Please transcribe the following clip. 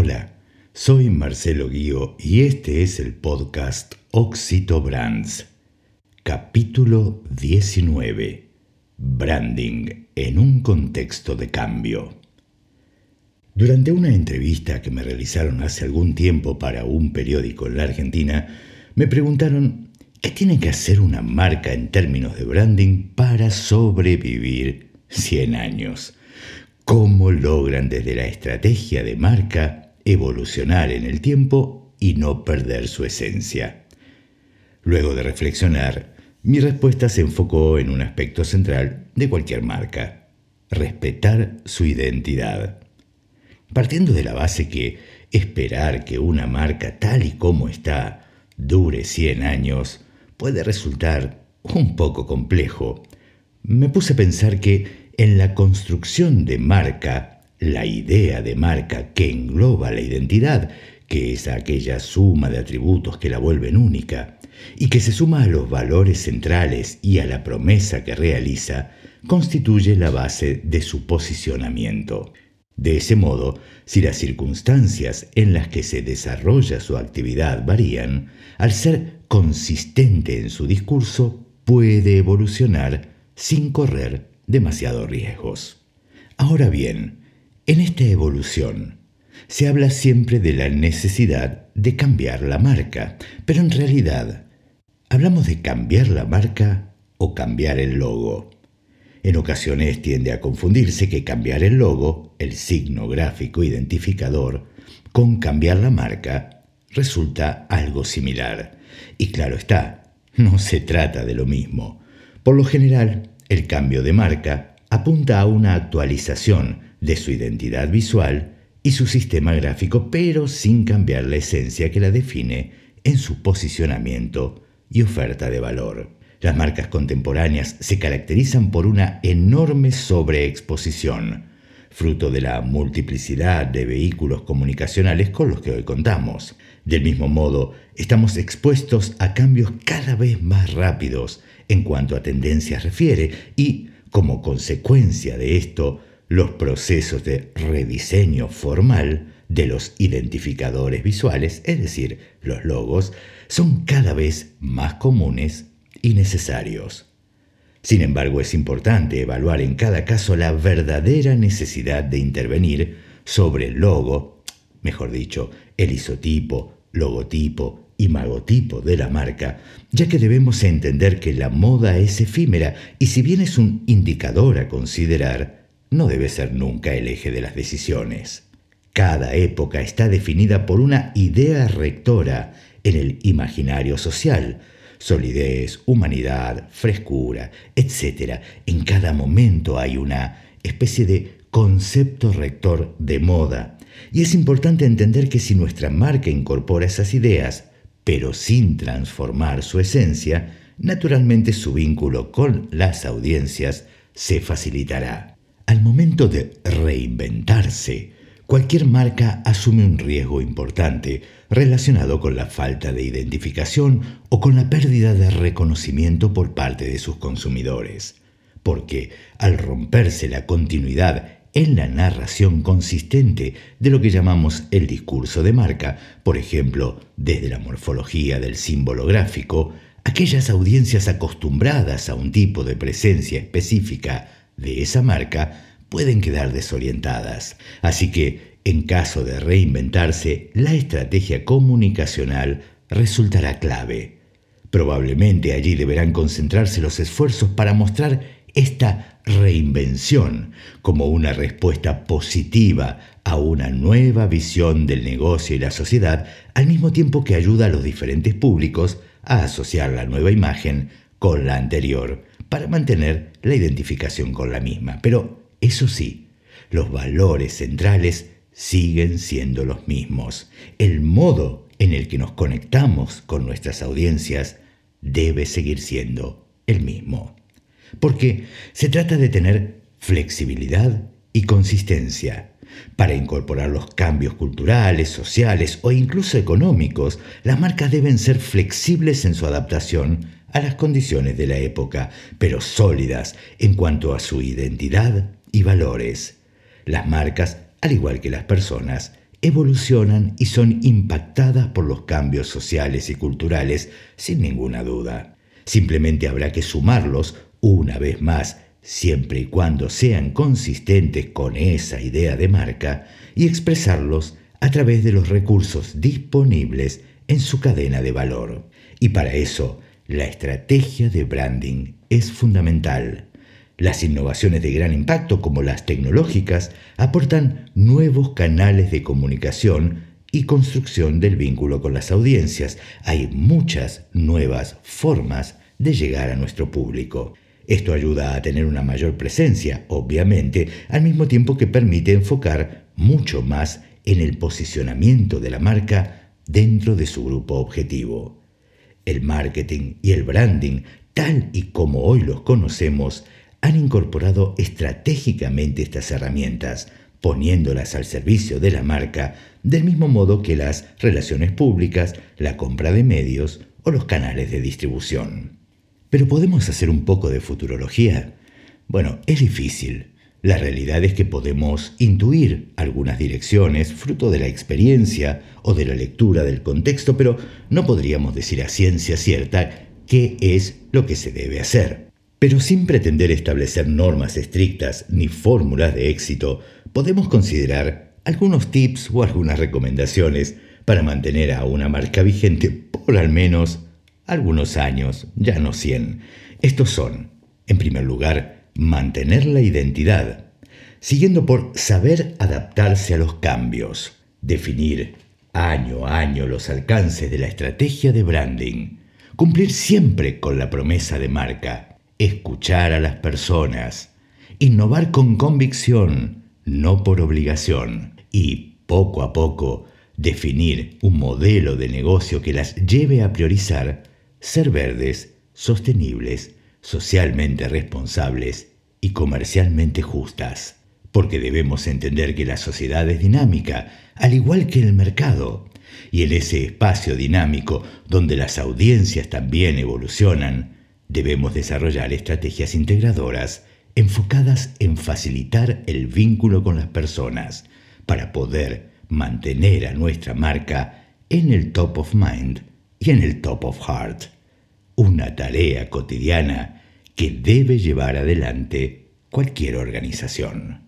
Hola, soy Marcelo Guío y este es el podcast Oxito Brands. Capítulo 19. Branding en un contexto de cambio. Durante una entrevista que me realizaron hace algún tiempo para un periódico en la Argentina, me preguntaron qué tiene que hacer una marca en términos de branding para sobrevivir 100 años. ¿Cómo logran desde la estrategia de marca evolucionar en el tiempo y no perder su esencia? Luego de reflexionar, mi respuesta se enfocó en un aspecto central de cualquier marca, respetar su identidad. Partiendo de la base que esperar que una marca tal y como está dure 100 años puede resultar un poco complejo, me puse a pensar que en la construcción de marca, la idea de marca que engloba la identidad, que es aquella suma de atributos que la vuelven única, y que se suma a los valores centrales y a la promesa que realiza, constituye la base de su posicionamiento. De ese modo, si las circunstancias en las que se desarrolla su actividad varían, al ser consistente en su discurso, puede evolucionar sin correr demasiados riesgos. Ahora bien, en esta evolución, se habla siempre de la necesidad de cambiar la marca, pero en realidad, ¿hablamos de cambiar la marca o cambiar el logo? En ocasiones tiende a confundirse que cambiar el logo, el signo gráfico identificador, con cambiar la marca resulta algo similar. Y claro está, no se trata de lo mismo. Por lo general, el cambio de marca apunta a una actualización de su identidad visual y su sistema gráfico, pero sin cambiar la esencia que la define en su posicionamiento y oferta de valor. Las marcas contemporáneas se caracterizan por una enorme sobreexposición, fruto de la multiplicidad de vehículos comunicacionales con los que hoy contamos. Del mismo modo, estamos expuestos a cambios cada vez más rápidos en cuanto a tendencias refiere y, como consecuencia de esto, los procesos de rediseño formal de los identificadores visuales, es decir, los logos, son cada vez más comunes y necesarios. Sin embargo, es importante evaluar en cada caso la verdadera necesidad de intervenir sobre el logo, mejor dicho, el isotipo, logotipo y magotipo de la marca, ya que debemos entender que la moda es efímera y si bien es un indicador a considerar, no debe ser nunca el eje de las decisiones. Cada época está definida por una idea rectora en el imaginario social, solidez, humanidad, frescura, etc. En cada momento hay una especie de concepto rector de moda. Y es importante entender que si nuestra marca incorpora esas ideas, pero sin transformar su esencia, naturalmente su vínculo con las audiencias se facilitará. Al momento de reinventarse, cualquier marca asume un riesgo importante relacionado con la falta de identificación o con la pérdida de reconocimiento por parte de sus consumidores, porque al romperse la continuidad en la narración consistente de lo que llamamos el discurso de marca, por ejemplo, desde la morfología del símbolo gráfico, aquellas audiencias acostumbradas a un tipo de presencia específica de esa marca pueden quedar desorientadas. Así que, en caso de reinventarse, la estrategia comunicacional resultará clave. Probablemente allí deberán concentrarse los esfuerzos para mostrar esta reinvención como una respuesta positiva a una nueva visión del negocio y la sociedad, al mismo tiempo que ayuda a los diferentes públicos a asociar la nueva imagen con la anterior para mantener la identificación con la misma. Pero eso sí, los valores centrales siguen siendo los mismos. El modo en el que nos conectamos con nuestras audiencias debe seguir siendo el mismo. Porque se trata de tener flexibilidad y consistencia. Para incorporar los cambios culturales, sociales o incluso económicos, las marcas deben ser flexibles en su adaptación a las condiciones de la época, pero sólidas en cuanto a su identidad y valores. Las marcas, al igual que las personas, evolucionan y son impactadas por los cambios sociales y culturales, sin ninguna duda. Simplemente habrá que sumarlos una vez más, siempre y cuando sean consistentes con esa idea de marca, y expresarlos a través de los recursos disponibles en su cadena de valor. Y para eso, la estrategia de branding es fundamental. Las innovaciones de gran impacto, como las tecnológicas, aportan nuevos canales de comunicación y construcción del vínculo con las audiencias. Hay muchas nuevas formas de llegar a nuestro público. Esto ayuda a tener una mayor presencia, obviamente, al mismo tiempo que permite enfocar mucho más en el posicionamiento de la marca dentro de su grupo objetivo. El marketing y el branding, tal y como hoy los conocemos, han incorporado estratégicamente estas herramientas, poniéndolas al servicio de la marca, del mismo modo que las relaciones públicas, la compra de medios o los canales de distribución. Pero ¿podemos hacer un poco de futurología? Bueno, es difícil. La realidad es que podemos intuir algunas direcciones fruto de la experiencia o de la lectura del contexto, pero no podríamos decir a ciencia cierta qué es lo que se debe hacer. Pero sin pretender establecer normas estrictas ni fórmulas de éxito, podemos considerar algunos tips o algunas recomendaciones para mantener a una marca vigente por al menos algunos años, ya no 100. Estos son, en primer lugar, mantener la identidad, siguiendo por saber adaptarse a los cambios, definir año a año los alcances de la estrategia de branding, cumplir siempre con la promesa de marca, escuchar a las personas, innovar con convicción, no por obligación, y poco a poco definir un modelo de negocio que las lleve a priorizar ser verdes, sostenibles, socialmente responsables y comercialmente justas. Porque debemos entender que la sociedad es dinámica, al igual que el mercado, y en ese espacio dinámico donde las audiencias también evolucionan, Debemos desarrollar estrategias integradoras enfocadas en facilitar el vínculo con las personas para poder mantener a nuestra marca en el top of mind y en el top of heart. Una tarea cotidiana que debe llevar adelante cualquier organización.